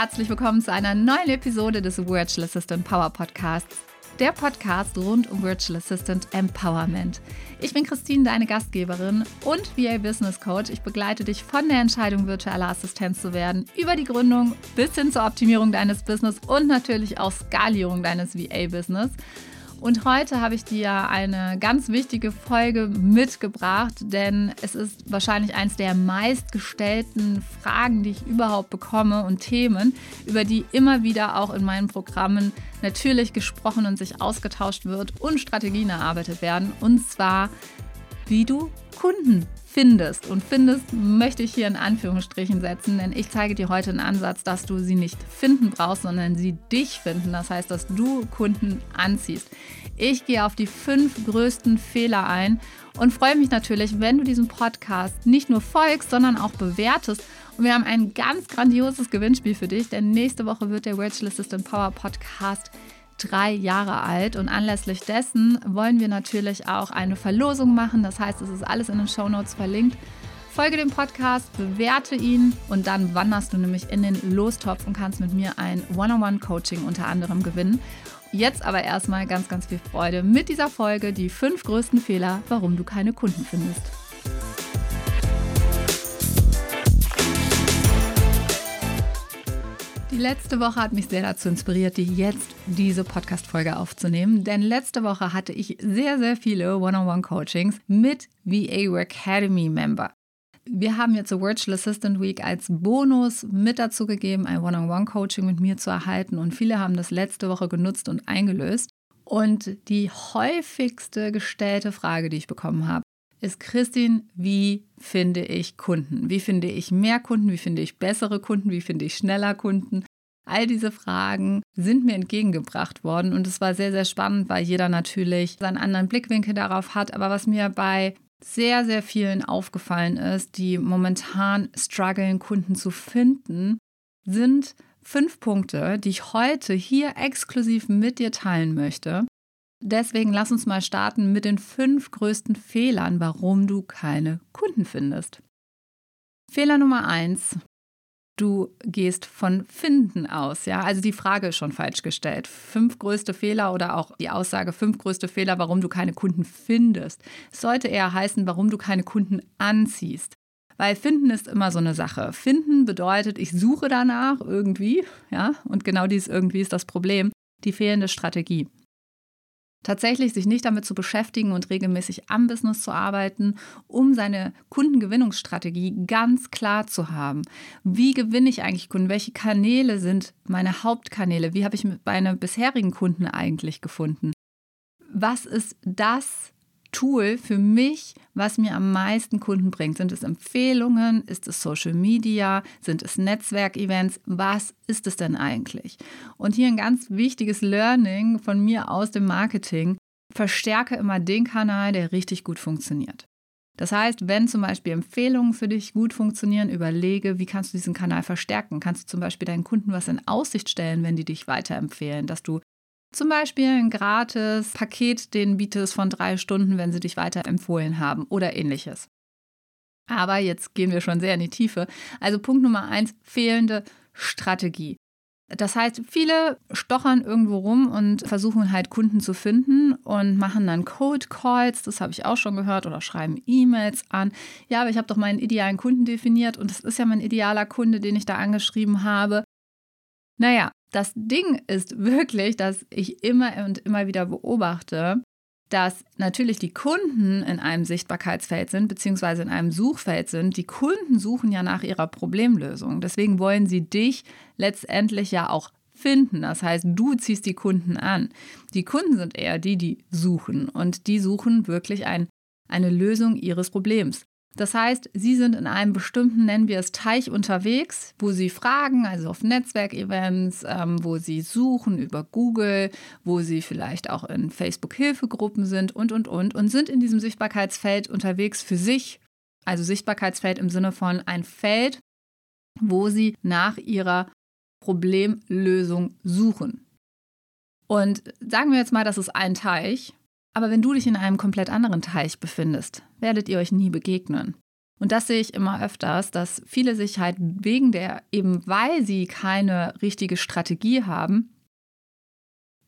herzlich willkommen zu einer neuen Episode des Virtual Assistant Power Podcasts, der Podcast rund um Virtual Assistant Empowerment. Ich bin Christine, deine Gastgeberin und VA Business Coach. Ich begleite dich von der Entscheidung, virtuelle Assistenz zu werden, über die Gründung bis hin zur Optimierung deines Business und natürlich auch Skalierung deines VA-Business. Und heute habe ich dir eine ganz wichtige Folge mitgebracht, denn es ist wahrscheinlich eines der meistgestellten Fragen, die ich überhaupt bekomme und Themen, über die immer wieder auch in meinen Programmen natürlich gesprochen und sich ausgetauscht wird und Strategien erarbeitet werden. Und zwar, wie du Kunden findest. Und findest möchte ich hier in Anführungsstrichen setzen, denn ich zeige dir heute einen Ansatz, dass du sie nicht finden brauchst, sondern sie dich finden. Das heißt, dass du Kunden anziehst. Ich gehe auf die fünf größten Fehler ein und freue mich natürlich, wenn du diesem Podcast nicht nur folgst, sondern auch bewertest. Und wir haben ein ganz grandioses Gewinnspiel für dich, denn nächste Woche wird der Virtual Assistant Power Podcast drei Jahre alt und anlässlich dessen wollen wir natürlich auch eine Verlosung machen. Das heißt, es ist alles in den Show Notes verlinkt. Folge dem Podcast, bewerte ihn und dann wanderst du nämlich in den Lostopf und kannst mit mir ein One-on-One-Coaching unter anderem gewinnen. Jetzt aber erstmal ganz, ganz viel Freude mit dieser Folge, die fünf größten Fehler, warum du keine Kunden findest. Die letzte Woche hat mich sehr dazu inspiriert, die jetzt diese Podcast-Folge aufzunehmen, denn letzte Woche hatte ich sehr, sehr viele One-on-One-Coachings mit VA Academy-Member. Wir haben jetzt zur Virtual Assistant Week als Bonus mit dazu gegeben, ein One-on-One-Coaching mit mir zu erhalten und viele haben das letzte Woche genutzt und eingelöst. Und die häufigste gestellte Frage, die ich bekommen habe, ist Christine, wie finde ich Kunden? Wie finde ich mehr Kunden? Wie finde ich bessere Kunden? Wie finde ich schneller Kunden? All diese Fragen sind mir entgegengebracht worden und es war sehr, sehr spannend, weil jeder natürlich seinen anderen Blickwinkel darauf hat. Aber was mir bei sehr, sehr vielen aufgefallen ist, die momentan strugglen, Kunden zu finden, sind fünf Punkte, die ich heute hier exklusiv mit dir teilen möchte, Deswegen lass uns mal starten mit den fünf größten Fehlern, warum du keine Kunden findest. Fehler Nummer eins. Du gehst von Finden aus, ja. Also die Frage ist schon falsch gestellt. Fünf größte Fehler oder auch die Aussage fünf größte Fehler, warum du keine Kunden findest. Es sollte eher heißen, warum du keine Kunden anziehst. Weil finden ist immer so eine Sache. Finden bedeutet, ich suche danach irgendwie, ja. Und genau dieses irgendwie ist das Problem. Die fehlende Strategie. Tatsächlich sich nicht damit zu beschäftigen und regelmäßig am Business zu arbeiten, um seine Kundengewinnungsstrategie ganz klar zu haben. Wie gewinne ich eigentlich Kunden? Welche Kanäle sind meine Hauptkanäle? Wie habe ich meine bisherigen Kunden eigentlich gefunden? Was ist das, Tool für mich, was mir am meisten Kunden bringt? Sind es Empfehlungen? Ist es Social Media? Sind es Netzwerkevents? Was ist es denn eigentlich? Und hier ein ganz wichtiges Learning von mir aus dem Marketing. Verstärke immer den Kanal, der richtig gut funktioniert. Das heißt, wenn zum Beispiel Empfehlungen für dich gut funktionieren, überlege, wie kannst du diesen Kanal verstärken? Kannst du zum Beispiel deinen Kunden was in Aussicht stellen, wenn die dich weiterempfehlen, dass du zum Beispiel ein gratis Paket, den bietest von drei Stunden, wenn sie dich weiterempfohlen haben oder ähnliches. Aber jetzt gehen wir schon sehr in die Tiefe. Also Punkt Nummer eins, fehlende Strategie. Das heißt, viele stochern irgendwo rum und versuchen halt Kunden zu finden und machen dann Cold Calls, das habe ich auch schon gehört, oder schreiben E-Mails an. Ja, aber ich habe doch meinen idealen Kunden definiert und das ist ja mein idealer Kunde, den ich da angeschrieben habe. Naja, das Ding ist wirklich, dass ich immer und immer wieder beobachte, dass natürlich die Kunden in einem Sichtbarkeitsfeld sind, beziehungsweise in einem Suchfeld sind. Die Kunden suchen ja nach ihrer Problemlösung. Deswegen wollen sie dich letztendlich ja auch finden. Das heißt, du ziehst die Kunden an. Die Kunden sind eher die, die suchen. Und die suchen wirklich ein, eine Lösung ihres Problems. Das heißt, Sie sind in einem bestimmten, nennen wir es Teich unterwegs, wo Sie fragen, also auf Netzwerkevents, ähm, wo Sie suchen über Google, wo Sie vielleicht auch in Facebook-Hilfegruppen sind und, und, und, und sind in diesem Sichtbarkeitsfeld unterwegs für sich. Also Sichtbarkeitsfeld im Sinne von ein Feld, wo Sie nach Ihrer Problemlösung suchen. Und sagen wir jetzt mal, das ist ein Teich aber wenn du dich in einem komplett anderen Teich befindest, werdet ihr euch nie begegnen. Und das sehe ich immer öfters, dass viele sich halt wegen der, eben weil sie keine richtige Strategie haben,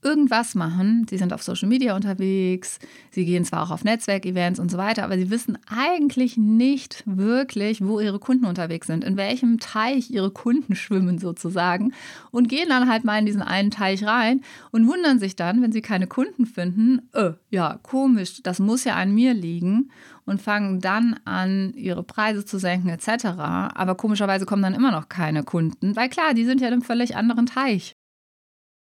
irgendwas machen. Sie sind auf Social Media unterwegs, sie gehen zwar auch auf Netzwerkevents und so weiter, aber sie wissen eigentlich nicht wirklich, wo ihre Kunden unterwegs sind, in welchem Teich ihre Kunden schwimmen sozusagen und gehen dann halt mal in diesen einen Teich rein und wundern sich dann, wenn sie keine Kunden finden, äh, ja, komisch, das muss ja an mir liegen und fangen dann an, ihre Preise zu senken etc. Aber komischerweise kommen dann immer noch keine Kunden, weil klar, die sind ja in einem völlig anderen Teich.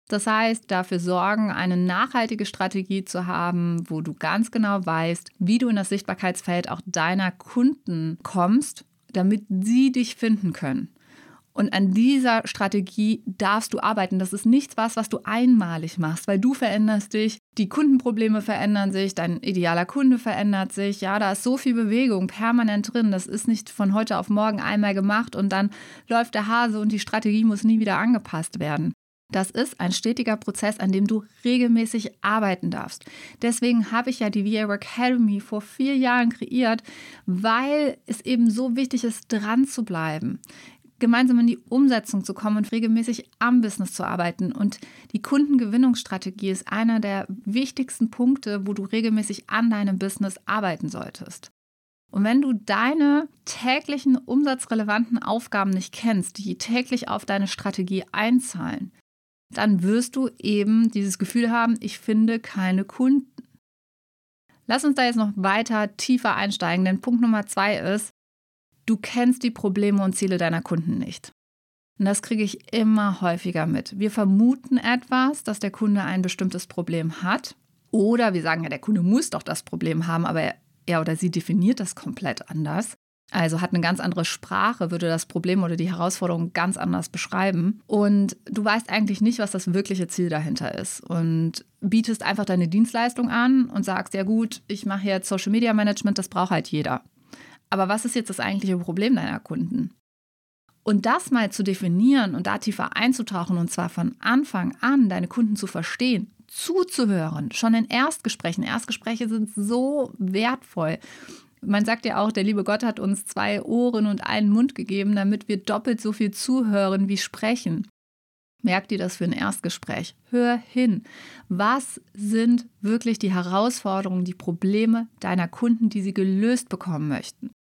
Das heißt, dafür sorgen, eine nachhaltige Strategie zu haben, wo du ganz genau weißt, wie du in das Sichtbarkeitsfeld auch deiner Kunden kommst, damit sie dich finden können. Und an dieser Strategie darfst du arbeiten. Das ist nichts was, was du einmalig machst, weil du veränderst dich, die Kundenprobleme verändern sich, dein idealer Kunde verändert sich. Ja, da ist so viel Bewegung permanent drin. Das ist nicht von heute auf morgen einmal gemacht und dann läuft der Hase und die Strategie muss nie wieder angepasst werden. Das ist ein stetiger Prozess, an dem du regelmäßig arbeiten darfst. Deswegen habe ich ja die VA Academy vor vier Jahren kreiert, weil es eben so wichtig ist, dran zu bleiben gemeinsam in die Umsetzung zu kommen und regelmäßig am Business zu arbeiten. Und die Kundengewinnungsstrategie ist einer der wichtigsten Punkte, wo du regelmäßig an deinem Business arbeiten solltest. Und wenn du deine täglichen umsatzrelevanten Aufgaben nicht kennst, die täglich auf deine Strategie einzahlen, dann wirst du eben dieses Gefühl haben, ich finde keine Kunden. Lass uns da jetzt noch weiter tiefer einsteigen, denn Punkt Nummer zwei ist, du kennst die Probleme und Ziele deiner Kunden nicht. Und das kriege ich immer häufiger mit. Wir vermuten etwas, dass der Kunde ein bestimmtes Problem hat. Oder wir sagen ja, der Kunde muss doch das Problem haben, aber er oder sie definiert das komplett anders. Also hat eine ganz andere Sprache, würde das Problem oder die Herausforderung ganz anders beschreiben. Und du weißt eigentlich nicht, was das wirkliche Ziel dahinter ist. Und bietest einfach deine Dienstleistung an und sagst, ja gut, ich mache jetzt Social Media Management, das braucht halt jeder. Aber was ist jetzt das eigentliche Problem deiner Kunden? Und das mal zu definieren und da tiefer einzutauchen und zwar von Anfang an deine Kunden zu verstehen, zuzuhören, schon in Erstgesprächen. Erstgespräche sind so wertvoll. Man sagt ja auch, der liebe Gott hat uns zwei Ohren und einen Mund gegeben, damit wir doppelt so viel zuhören wie sprechen. Merkt ihr das für ein Erstgespräch? Hör hin. Was sind wirklich die Herausforderungen, die Probleme deiner Kunden, die sie gelöst bekommen möchten?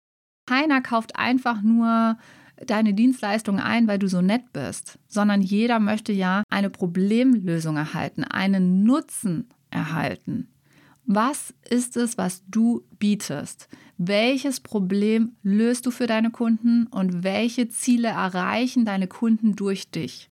Keiner kauft einfach nur deine Dienstleistung ein, weil du so nett bist, sondern jeder möchte ja eine Problemlösung erhalten, einen Nutzen erhalten. Was ist es, was du bietest? Welches Problem löst du für deine Kunden und welche Ziele erreichen deine Kunden durch dich?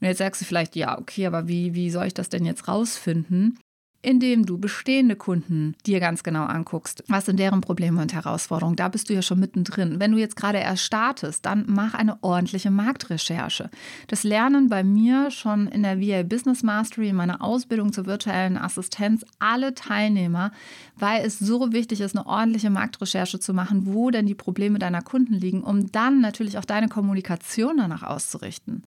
Und jetzt sagst du vielleicht, ja, okay, aber wie, wie soll ich das denn jetzt rausfinden? Indem du bestehende Kunden dir ganz genau anguckst. Was sind deren Probleme und Herausforderungen? Da bist du ja schon mittendrin. Wenn du jetzt gerade erst startest, dann mach eine ordentliche Marktrecherche. Das Lernen bei mir schon in der VA Business Mastery, in meiner Ausbildung zur virtuellen Assistenz, alle Teilnehmer, weil es so wichtig ist, eine ordentliche Marktrecherche zu machen, wo denn die Probleme deiner Kunden liegen, um dann natürlich auch deine Kommunikation danach auszurichten.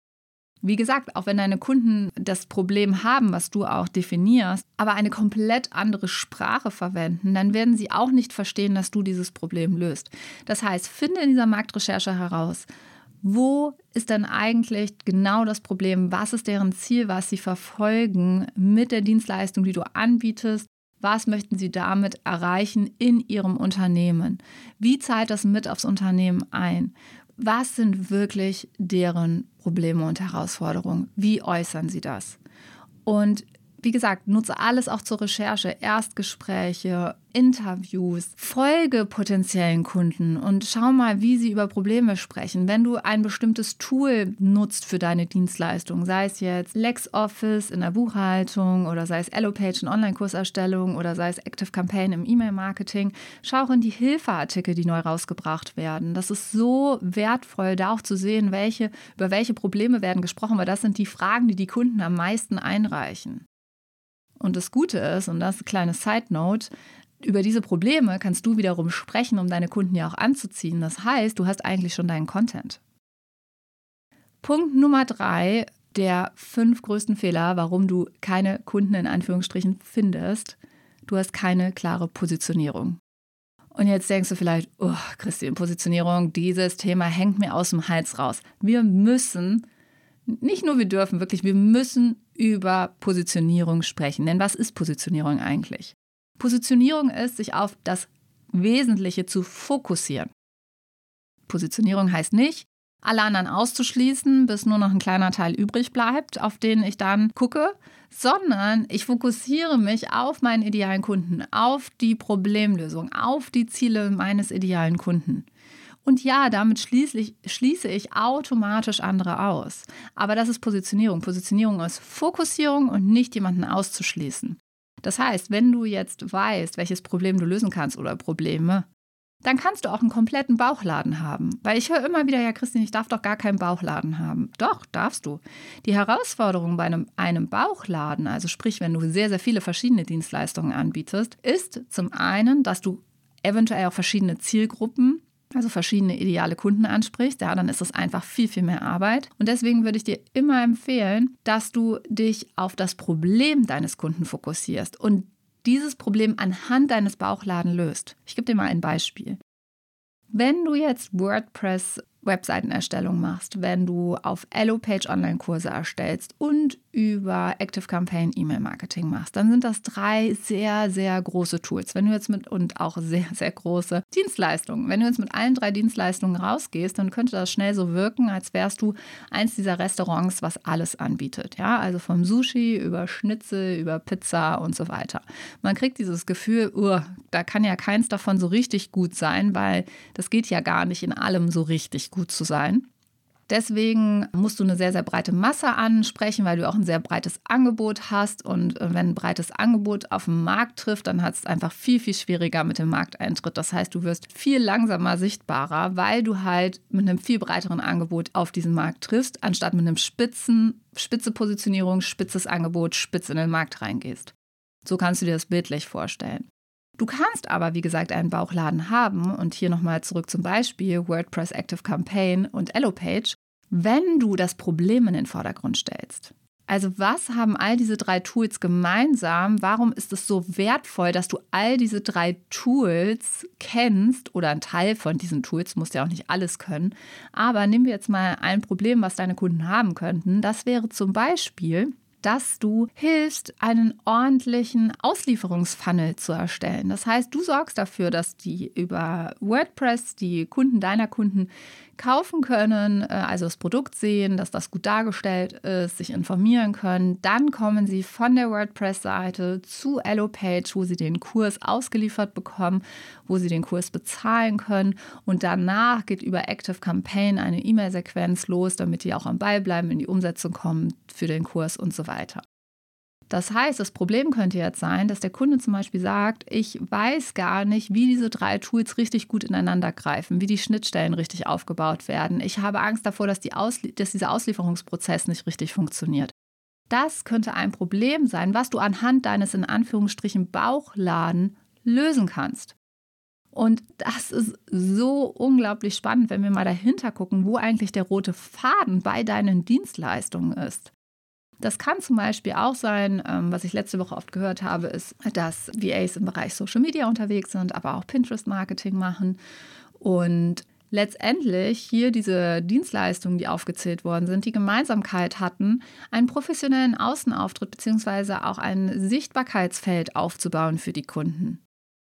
Wie gesagt, auch wenn deine Kunden das Problem haben, was du auch definierst, aber eine komplett andere Sprache verwenden, dann werden sie auch nicht verstehen, dass du dieses Problem löst. Das heißt, finde in dieser Marktrecherche heraus, wo ist denn eigentlich genau das Problem? Was ist deren Ziel, was sie verfolgen mit der Dienstleistung, die du anbietest? Was möchten Sie damit erreichen in Ihrem Unternehmen? Wie zahlt das mit aufs Unternehmen ein? Was sind wirklich deren Probleme und Herausforderungen? Wie äußern sie das? Und wie gesagt, nutze alles auch zur Recherche, Erstgespräche, Interviews, folge potenziellen Kunden und schau mal, wie sie über Probleme sprechen. Wenn du ein bestimmtes Tool nutzt für deine Dienstleistung, sei es jetzt LexOffice in der Buchhaltung oder sei es Allopage in Online-Kurserstellung oder sei es Active Campaign im E-Mail-Marketing, schau auch in die Hilfeartikel, die neu rausgebracht werden. Das ist so wertvoll, da auch zu sehen, welche, über welche Probleme werden gesprochen, weil das sind die Fragen, die die Kunden am meisten einreichen. Und das Gute ist, und das ist eine kleine Side Note, über diese Probleme kannst du wiederum sprechen, um deine Kunden ja auch anzuziehen. Das heißt, du hast eigentlich schon deinen Content. Punkt Nummer drei der fünf größten Fehler, warum du keine Kunden in Anführungsstrichen findest. Du hast keine klare Positionierung. Und jetzt denkst du vielleicht, oh, Christine, Positionierung, dieses Thema hängt mir aus dem Hals raus. Wir müssen, nicht nur wir dürfen, wirklich, wir müssen über Positionierung sprechen. Denn was ist Positionierung eigentlich? Positionierung ist, sich auf das Wesentliche zu fokussieren. Positionierung heißt nicht, alle anderen auszuschließen, bis nur noch ein kleiner Teil übrig bleibt, auf den ich dann gucke, sondern ich fokussiere mich auf meinen idealen Kunden, auf die Problemlösung, auf die Ziele meines idealen Kunden. Und ja, damit schließlich, schließe ich automatisch andere aus. Aber das ist Positionierung. Positionierung ist Fokussierung und nicht jemanden auszuschließen. Das heißt, wenn du jetzt weißt, welches Problem du lösen kannst oder Probleme, dann kannst du auch einen kompletten Bauchladen haben. Weil ich höre immer wieder, ja, Christine, ich darf doch gar keinen Bauchladen haben. Doch, darfst du. Die Herausforderung bei einem, einem Bauchladen, also sprich, wenn du sehr, sehr viele verschiedene Dienstleistungen anbietest, ist zum einen, dass du eventuell auch verschiedene Zielgruppen also verschiedene ideale Kunden ansprichst, ja, dann ist es einfach viel, viel mehr Arbeit. Und deswegen würde ich dir immer empfehlen, dass du dich auf das Problem deines Kunden fokussierst und dieses Problem anhand deines Bauchladen löst. Ich gebe dir mal ein Beispiel. Wenn du jetzt WordPress Webseitenerstellung machst, wenn du auf Elopage Online-Kurse erstellst und über Active Campaign E-Mail-Marketing machst, dann sind das drei sehr, sehr große Tools. Wenn du jetzt mit und auch sehr, sehr große Dienstleistungen. Wenn du jetzt mit allen drei Dienstleistungen rausgehst, dann könnte das schnell so wirken, als wärst du eins dieser Restaurants, was alles anbietet. Ja, also vom Sushi über Schnitzel, über Pizza und so weiter. Man kriegt dieses Gefühl, uh, da kann ja keins davon so richtig gut sein, weil das geht ja gar nicht in allem so richtig gut zu sein. Deswegen musst du eine sehr, sehr breite Masse ansprechen, weil du auch ein sehr breites Angebot hast. Und äh, wenn ein breites Angebot auf den Markt trifft, dann hat es einfach viel, viel schwieriger mit dem Markteintritt. Das heißt, du wirst viel langsamer sichtbarer, weil du halt mit einem viel breiteren Angebot auf diesen Markt triffst, anstatt mit einem spitzen, spitze Positionierung, spitzes Angebot, spitz in den Markt reingehst. So kannst du dir das bildlich vorstellen. Du kannst aber, wie gesagt, einen Bauchladen haben und hier nochmal zurück zum Beispiel WordPress Active Campaign und Elopage, wenn du das Problem in den Vordergrund stellst. Also was haben all diese drei Tools gemeinsam? Warum ist es so wertvoll, dass du all diese drei Tools kennst oder ein Teil von diesen Tools, musst ja auch nicht alles können. Aber nehmen wir jetzt mal ein Problem, was deine Kunden haben könnten. Das wäre zum Beispiel, dass du hilfst, einen ordentlichen Auslieferungsfunnel zu erstellen. Das heißt, du sorgst dafür, dass die über WordPress die Kunden deiner Kunden kaufen können, äh, also das Produkt sehen, dass das gut dargestellt ist, sich informieren können. Dann kommen sie von der WordPress-Seite zu Elopage, wo sie den Kurs ausgeliefert bekommen, wo sie den Kurs bezahlen können. Und danach geht über Active Campaign eine E-Mail-Sequenz los, damit die auch am Ball bleiben, in die Umsetzung kommen für den Kurs und so weiter. Das heißt, das Problem könnte jetzt sein, dass der Kunde zum Beispiel sagt, ich weiß gar nicht, wie diese drei Tools richtig gut ineinander greifen, wie die Schnittstellen richtig aufgebaut werden. Ich habe Angst davor, dass, die Auslie dass dieser Auslieferungsprozess nicht richtig funktioniert. Das könnte ein Problem sein, was du anhand deines in Anführungsstrichen Bauchladen lösen kannst. Und das ist so unglaublich spannend, wenn wir mal dahinter gucken, wo eigentlich der rote Faden bei deinen Dienstleistungen ist. Das kann zum Beispiel auch sein, ähm, was ich letzte Woche oft gehört habe, ist, dass VAs im Bereich Social Media unterwegs sind, aber auch Pinterest-Marketing machen. Und letztendlich hier diese Dienstleistungen, die aufgezählt worden sind, die Gemeinsamkeit hatten, einen professionellen Außenauftritt bzw. auch ein Sichtbarkeitsfeld aufzubauen für die Kunden.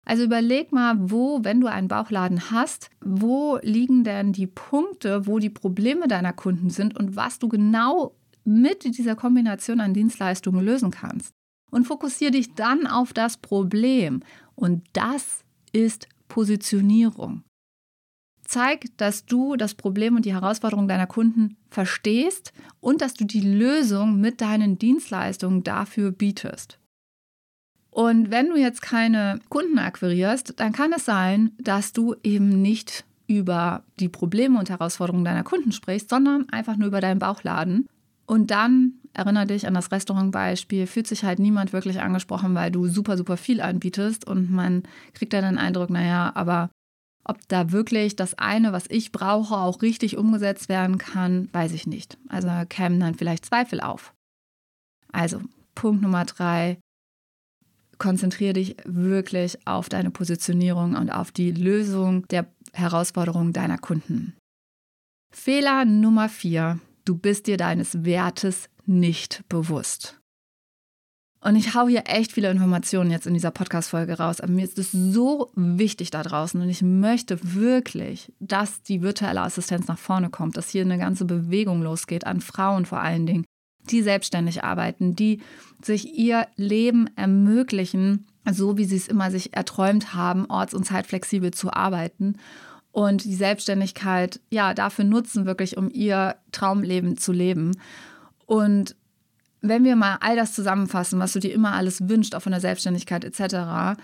Also überleg mal, wo, wenn du einen Bauchladen hast, wo liegen denn die Punkte, wo die Probleme deiner Kunden sind und was du genau mit dieser Kombination an Dienstleistungen lösen kannst. Und fokussiere dich dann auf das Problem. Und das ist Positionierung. Zeig, dass du das Problem und die Herausforderung deiner Kunden verstehst und dass du die Lösung mit deinen Dienstleistungen dafür bietest. Und wenn du jetzt keine Kunden akquirierst, dann kann es sein, dass du eben nicht über die Probleme und Herausforderungen deiner Kunden sprichst, sondern einfach nur über deinen Bauchladen und dann erinnere dich an das Restaurantbeispiel, fühlt sich halt niemand wirklich angesprochen, weil du super, super viel anbietest und man kriegt dann den Eindruck, naja, aber ob da wirklich das eine, was ich brauche, auch richtig umgesetzt werden kann, weiß ich nicht. Also kämen dann vielleicht Zweifel auf. Also Punkt Nummer drei, konzentriere dich wirklich auf deine Positionierung und auf die Lösung der Herausforderungen deiner Kunden. Fehler Nummer vier. Du bist dir deines Wertes nicht bewusst. Und ich hau hier echt viele Informationen jetzt in dieser Podcast-Folge raus. Aber mir ist es so wichtig da draußen und ich möchte wirklich, dass die virtuelle Assistenz nach vorne kommt, dass hier eine ganze Bewegung losgeht, an Frauen vor allen Dingen, die selbstständig arbeiten, die sich ihr Leben ermöglichen, so wie sie es immer sich erträumt haben, orts- und zeitflexibel zu arbeiten und die Selbstständigkeit ja dafür nutzen, wirklich um ihr Traumleben zu leben. Und wenn wir mal all das zusammenfassen, was du dir immer alles wünschst, auch von der Selbstständigkeit etc.,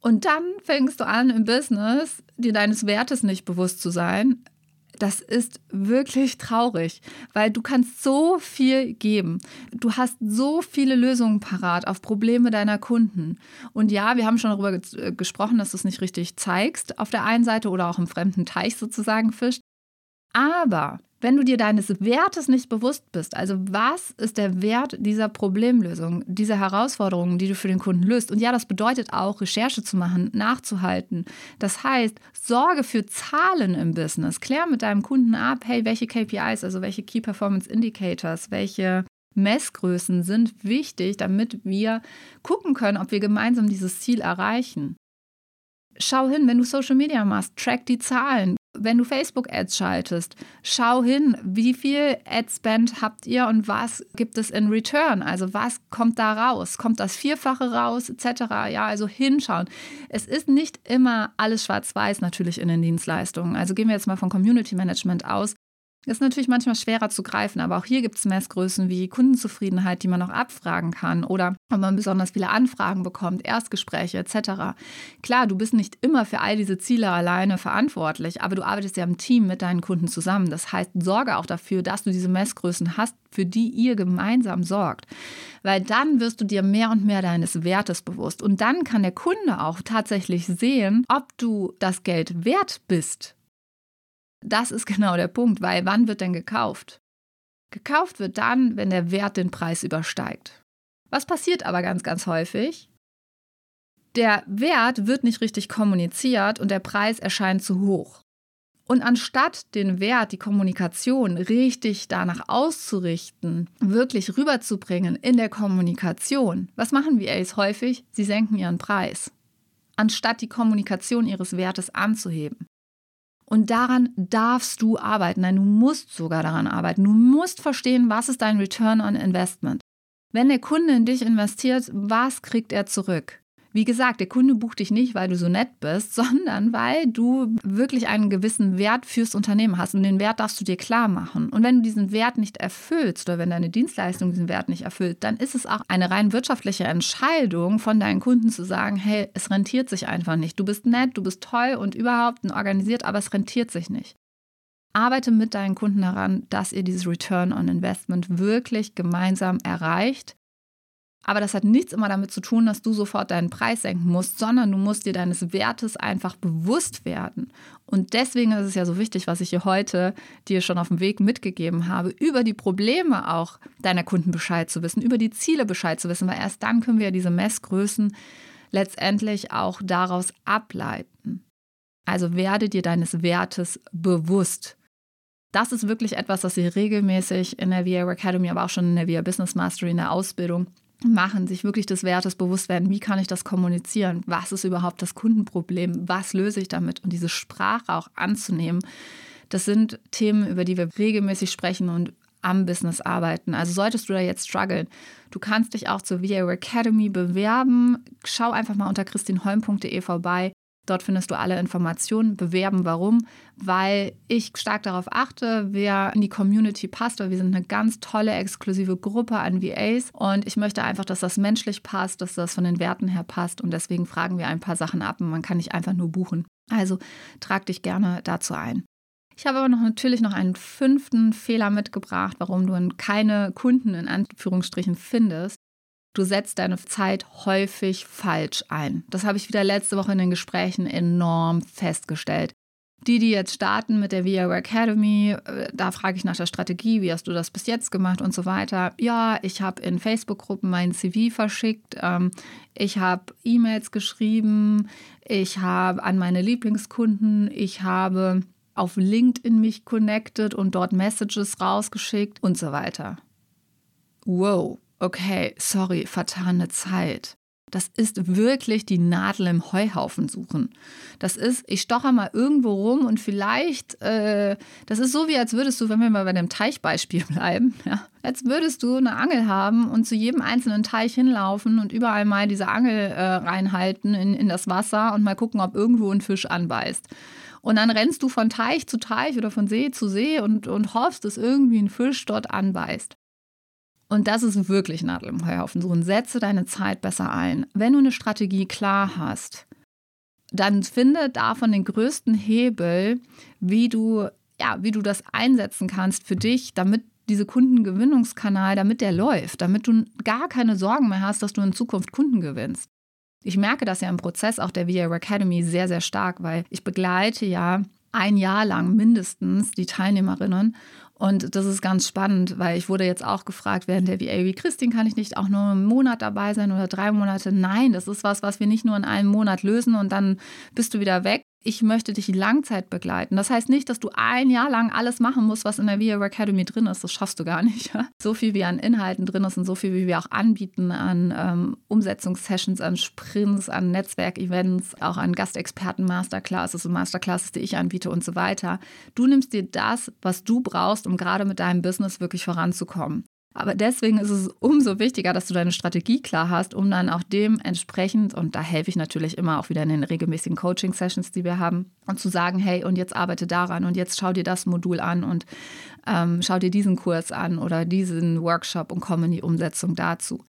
und dann fängst du an im Business, dir deines Wertes nicht bewusst zu sein, das ist wirklich traurig, weil du kannst so viel geben. Du hast so viele Lösungen parat auf Probleme deiner Kunden. Und ja, wir haben schon darüber äh, gesprochen, dass du es nicht richtig zeigst auf der einen Seite oder auch im fremden Teich sozusagen fischt. Aber wenn du dir deines Wertes nicht bewusst bist, also was ist der Wert dieser Problemlösung, dieser Herausforderungen, die du für den Kunden löst? Und ja, das bedeutet auch, Recherche zu machen, nachzuhalten. Das heißt, sorge für Zahlen im Business. Klär mit deinem Kunden ab, hey, welche KPIs, also welche Key Performance Indicators, welche Messgrößen sind wichtig, damit wir gucken können, ob wir gemeinsam dieses Ziel erreichen. Schau hin, wenn du Social Media machst, track die Zahlen. Wenn du Facebook-Ads schaltest, schau hin, wie viel Ad-Spend habt ihr und was gibt es in Return? Also was kommt da raus? Kommt das Vierfache raus, etc.? Ja, also hinschauen. Es ist nicht immer alles schwarz-weiß natürlich in den Dienstleistungen. Also gehen wir jetzt mal von Community Management aus. Ist natürlich manchmal schwerer zu greifen, aber auch hier gibt es Messgrößen wie Kundenzufriedenheit, die man noch abfragen kann oder ob man besonders viele Anfragen bekommt, Erstgespräche etc. Klar, du bist nicht immer für all diese Ziele alleine verantwortlich, aber du arbeitest ja im Team mit deinen Kunden zusammen. Das heißt, sorge auch dafür, dass du diese Messgrößen hast, für die ihr gemeinsam sorgt. Weil dann wirst du dir mehr und mehr deines Wertes bewusst. Und dann kann der Kunde auch tatsächlich sehen, ob du das Geld wert bist das ist genau der Punkt, weil wann wird denn gekauft? Gekauft wird dann, wenn der Wert den Preis übersteigt. Was passiert aber ganz, ganz häufig? Der Wert wird nicht richtig kommuniziert und der Preis erscheint zu hoch. Und anstatt den Wert, die Kommunikation richtig danach auszurichten, wirklich rüberzubringen in der Kommunikation, was machen VAs häufig? Sie senken ihren Preis, anstatt die Kommunikation ihres Wertes anzuheben. Und daran darfst du arbeiten. Nein, du musst sogar daran arbeiten. Du musst verstehen, was ist dein Return on Investment. Wenn der Kunde in dich investiert, was kriegt er zurück? Wie gesagt, der Kunde bucht dich nicht, weil du so nett bist, sondern weil du wirklich einen gewissen Wert fürs Unternehmen hast. Und den Wert darfst du dir klar machen. Und wenn du diesen Wert nicht erfüllst oder wenn deine Dienstleistung diesen Wert nicht erfüllt, dann ist es auch eine rein wirtschaftliche Entscheidung von deinen Kunden zu sagen, hey, es rentiert sich einfach nicht. Du bist nett, du bist toll und überhaupt organisiert, aber es rentiert sich nicht. Arbeite mit deinen Kunden daran, dass ihr dieses Return on Investment wirklich gemeinsam erreicht aber das hat nichts immer damit zu tun, dass du sofort deinen Preis senken musst, sondern du musst dir deines Wertes einfach bewusst werden. Und deswegen ist es ja so wichtig, was ich hier heute dir schon auf dem Weg mitgegeben habe, über die Probleme auch deiner Kunden Bescheid zu wissen, über die Ziele Bescheid zu wissen, weil erst dann können wir ja diese Messgrößen letztendlich auch daraus ableiten. Also werde dir deines Wertes bewusst. Das ist wirklich etwas, was ich regelmäßig in der VA Academy, aber auch schon in der VA Business Mastery in der Ausbildung machen, sich wirklich des Wertes bewusst werden, wie kann ich das kommunizieren, was ist überhaupt das Kundenproblem, was löse ich damit und diese Sprache auch anzunehmen. Das sind Themen, über die wir regelmäßig sprechen und am Business arbeiten. Also solltest du da jetzt strugglen, du kannst dich auch zur VA Academy bewerben. Schau einfach mal unter christinholm.de vorbei. Dort findest du alle Informationen, bewerben, warum, weil ich stark darauf achte, wer in die Community passt, weil wir sind eine ganz tolle, exklusive Gruppe an VAs und ich möchte einfach, dass das menschlich passt, dass das von den Werten her passt und deswegen fragen wir ein paar Sachen ab und man kann nicht einfach nur buchen. Also trag dich gerne dazu ein. Ich habe aber noch natürlich noch einen fünften Fehler mitgebracht, warum du keine Kunden in Anführungsstrichen findest. Du setzt deine Zeit häufig falsch ein. Das habe ich wieder letzte Woche in den Gesprächen enorm festgestellt. Die, die jetzt starten mit der VIA Academy, äh, da frage ich nach der Strategie, wie hast du das bis jetzt gemacht und so weiter. Ja, ich habe in Facebook-Gruppen mein CV verschickt, ähm, ich habe E-Mails geschrieben, ich habe an meine Lieblingskunden, ich habe auf LinkedIn mich connected und dort Messages rausgeschickt und so weiter. Wow, okay, sorry, vertane Zeit. Das ist wirklich die Nadel im Heuhaufen suchen. Das ist, ich stoche mal irgendwo rum und vielleicht, äh, das ist so wie als würdest du, wenn wir mal bei dem Teichbeispiel bleiben, ja, als würdest du eine Angel haben und zu jedem einzelnen Teich hinlaufen und überall mal diese Angel äh, reinhalten in, in das Wasser und mal gucken, ob irgendwo ein Fisch anbeißt. Und dann rennst du von Teich zu Teich oder von See zu See und, und hoffst, dass irgendwie ein Fisch dort anbeißt. Und das ist wirklich Nadel im Heuhaufen suchen. Setze deine Zeit besser ein. Wenn du eine Strategie klar hast, dann finde davon den größten Hebel, wie du, ja, wie du das einsetzen kannst für dich, damit diese Kundengewinnungskanal, damit der läuft, damit du gar keine Sorgen mehr hast, dass du in Zukunft Kunden gewinnst. Ich merke das ja im Prozess auch der VA Academy sehr, sehr stark, weil ich begleite ja ein Jahr lang mindestens die Teilnehmerinnen und das ist ganz spannend, weil ich wurde jetzt auch gefragt während der VA, wie Christine, kann ich nicht auch nur einen Monat dabei sein oder drei Monate? Nein, das ist was, was wir nicht nur in einem Monat lösen und dann bist du wieder weg, ich möchte dich Langzeit begleiten. Das heißt nicht, dass du ein Jahr lang alles machen musst, was in der VR Academy drin ist. Das schaffst du gar nicht. So viel wie an Inhalten drin ist und so viel wie wir auch anbieten an ähm, Umsetzungssessions, an Sprints, an Netzwerkevents, auch an Gastexperten, Masterclasses und Masterclasses, die ich anbiete und so weiter. Du nimmst dir das, was du brauchst, um gerade mit deinem Business wirklich voranzukommen. Aber deswegen ist es umso wichtiger, dass du deine Strategie klar hast, um dann auch dementsprechend, und da helfe ich natürlich immer auch wieder in den regelmäßigen Coaching-Sessions, die wir haben, und zu sagen, hey, und jetzt arbeite daran und jetzt schau dir das Modul an und ähm, schau dir diesen Kurs an oder diesen Workshop und komm in die Umsetzung dazu.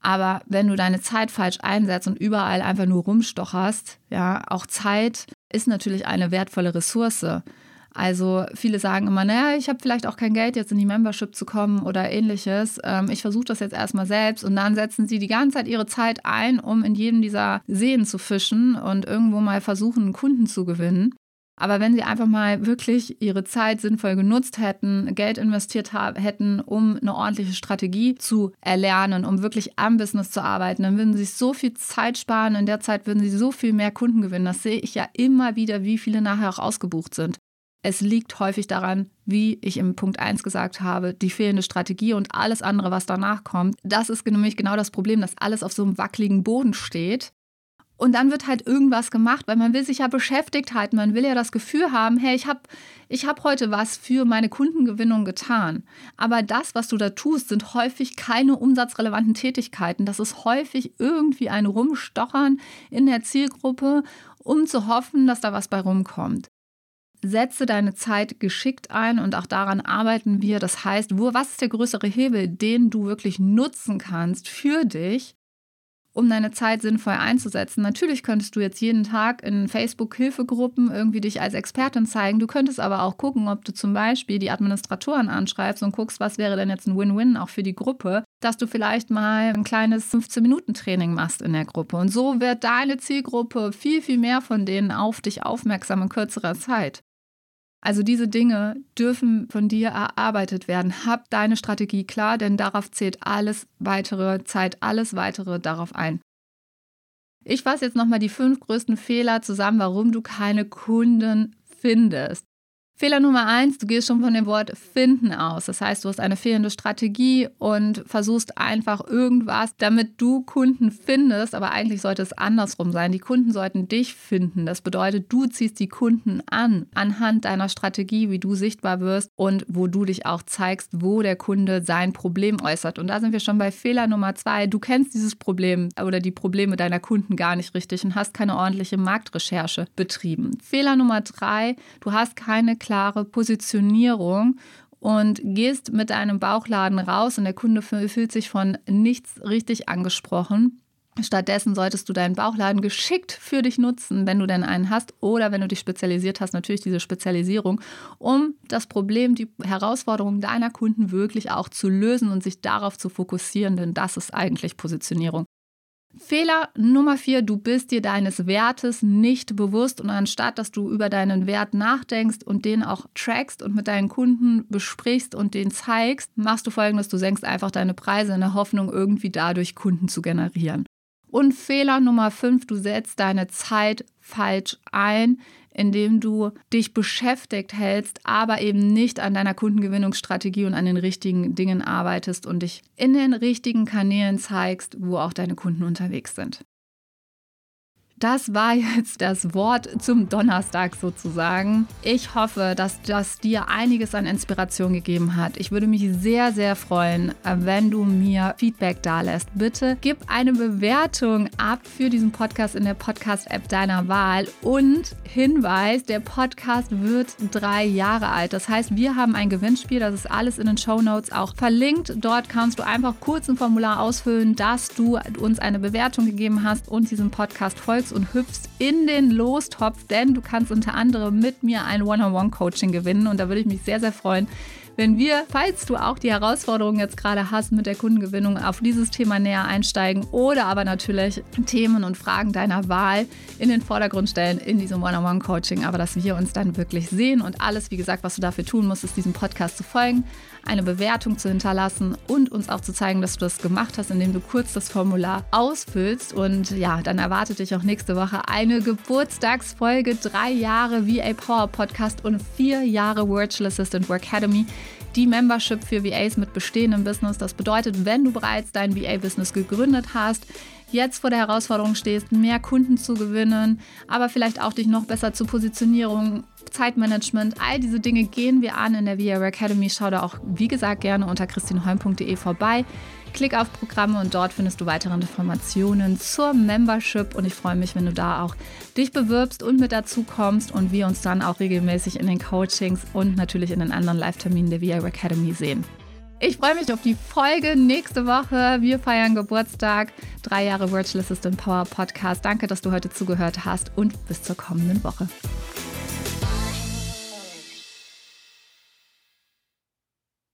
Aber wenn du deine Zeit falsch einsetzt und überall einfach nur rumstocherst, ja, auch Zeit ist natürlich eine wertvolle Ressource. Also viele sagen immer, naja, ich habe vielleicht auch kein Geld, jetzt in die Membership zu kommen oder ähnliches. Ähm, ich versuche das jetzt erstmal selbst und dann setzen sie die ganze Zeit ihre Zeit ein, um in jedem dieser Seen zu fischen und irgendwo mal versuchen, einen Kunden zu gewinnen. Aber wenn sie einfach mal wirklich ihre Zeit sinnvoll genutzt hätten, Geld investiert hätten, um eine ordentliche Strategie zu erlernen, um wirklich am Business zu arbeiten, dann würden sie sich so viel Zeit sparen. In der Zeit würden sie so viel mehr Kunden gewinnen. Das sehe ich ja immer wieder, wie viele nachher auch ausgebucht sind. Es liegt häufig daran, wie ich im Punkt 1 gesagt habe, die fehlende Strategie und alles andere, was danach kommt. Das ist nämlich genau das Problem, dass alles auf so einem wackeligen Boden steht. Und dann wird halt irgendwas gemacht, weil man will sich ja beschäftigt halten. Man will ja das Gefühl haben, hey, ich habe ich hab heute was für meine Kundengewinnung getan. Aber das, was du da tust, sind häufig keine umsatzrelevanten Tätigkeiten. Das ist häufig irgendwie ein Rumstochern in der Zielgruppe, um zu hoffen, dass da was bei rumkommt setze deine Zeit geschickt ein und auch daran arbeiten wir. Das heißt, wo, was ist der größere Hebel, den du wirklich nutzen kannst für dich, um deine Zeit sinnvoll einzusetzen. Natürlich könntest du jetzt jeden Tag in Facebook-Hilfegruppen irgendwie dich als Expertin zeigen. Du könntest aber auch gucken, ob du zum Beispiel die Administratoren anschreibst und guckst, was wäre denn jetzt ein Win-Win auch für die Gruppe, dass du vielleicht mal ein kleines 15-Minuten-Training machst in der Gruppe. Und so wird deine Zielgruppe viel, viel mehr von denen auf dich aufmerksam in kürzerer Zeit. Also diese Dinge dürfen von dir erarbeitet werden. Hab deine Strategie klar, denn darauf zählt alles weitere Zeit, alles weitere darauf ein. Ich fasse jetzt nochmal die fünf größten Fehler zusammen, warum du keine Kunden findest. Fehler Nummer eins, du gehst schon von dem Wort finden aus. Das heißt, du hast eine fehlende Strategie und versuchst einfach irgendwas, damit du Kunden findest. Aber eigentlich sollte es andersrum sein. Die Kunden sollten dich finden. Das bedeutet, du ziehst die Kunden an, anhand deiner Strategie, wie du sichtbar wirst und wo du dich auch zeigst, wo der Kunde sein Problem äußert. Und da sind wir schon bei Fehler Nummer zwei. Du kennst dieses Problem oder die Probleme deiner Kunden gar nicht richtig und hast keine ordentliche Marktrecherche betrieben. Fehler Nummer drei, du hast keine klare Positionierung und gehst mit deinem Bauchladen raus und der Kunde fühlt sich von nichts richtig angesprochen. Stattdessen solltest du deinen Bauchladen geschickt für dich nutzen, wenn du denn einen hast oder wenn du dich spezialisiert hast, natürlich diese Spezialisierung, um das Problem, die Herausforderung deiner Kunden wirklich auch zu lösen und sich darauf zu fokussieren, denn das ist eigentlich Positionierung. Fehler Nummer vier, du bist dir deines Wertes nicht bewusst und anstatt, dass du über deinen Wert nachdenkst und den auch trackst und mit deinen Kunden besprichst und den zeigst, machst du folgendes, du senkst einfach deine Preise in der Hoffnung, irgendwie dadurch Kunden zu generieren. Und Fehler Nummer fünf, du setzt deine Zeit falsch ein, indem du dich beschäftigt hältst, aber eben nicht an deiner Kundengewinnungsstrategie und an den richtigen Dingen arbeitest und dich in den richtigen Kanälen zeigst, wo auch deine Kunden unterwegs sind. Das war jetzt das Wort zum Donnerstag sozusagen. Ich hoffe, dass das dir einiges an Inspiration gegeben hat. Ich würde mich sehr, sehr freuen, wenn du mir Feedback da lässt. Bitte gib eine Bewertung ab für diesen Podcast in der Podcast-App deiner Wahl. Und Hinweis, der Podcast wird drei Jahre alt. Das heißt, wir haben ein Gewinnspiel. Das ist alles in den Show Notes auch verlinkt. Dort kannst du einfach kurz ein Formular ausfüllen, dass du uns eine Bewertung gegeben hast und diesem Podcast folgst raus und hüpfst in den Lostopf, denn du kannst unter anderem mit mir ein One-on-One-Coaching gewinnen. Und da würde ich mich sehr, sehr freuen, wenn wir, falls du auch die Herausforderungen jetzt gerade hast mit der Kundengewinnung, auf dieses Thema näher einsteigen oder aber natürlich Themen und Fragen deiner Wahl in den Vordergrund stellen in diesem One-on-One-Coaching, aber dass wir uns dann wirklich sehen und alles, wie gesagt, was du dafür tun musst, ist diesem Podcast zu folgen, eine Bewertung zu hinterlassen und uns auch zu zeigen, dass du das gemacht hast, indem du kurz das Formular ausfüllst. Und ja, dann erwartet dich auch nächste Woche eine Geburtstagsfolge, drei Jahre VA Power Podcast und vier Jahre Virtual Assistant Work Academy die Membership für VAs mit bestehendem Business. Das bedeutet, wenn du bereits dein VA-Business gegründet hast, jetzt vor der Herausforderung stehst, mehr Kunden zu gewinnen, aber vielleicht auch dich noch besser zur Positionierung, Zeitmanagement, all diese Dinge gehen wir an in der VR Academy. Schau da auch, wie gesagt, gerne unter christinholm.de vorbei. Klick auf Programme und dort findest du weitere Informationen zur Membership und ich freue mich, wenn du da auch dich bewirbst und mit dazu kommst und wir uns dann auch regelmäßig in den Coachings und natürlich in den anderen Live-Terminen der VR Academy sehen. Ich freue mich auf die Folge nächste Woche. Wir feiern Geburtstag. Drei Jahre Virtual Assistant Power Podcast. Danke, dass du heute zugehört hast und bis zur kommenden Woche.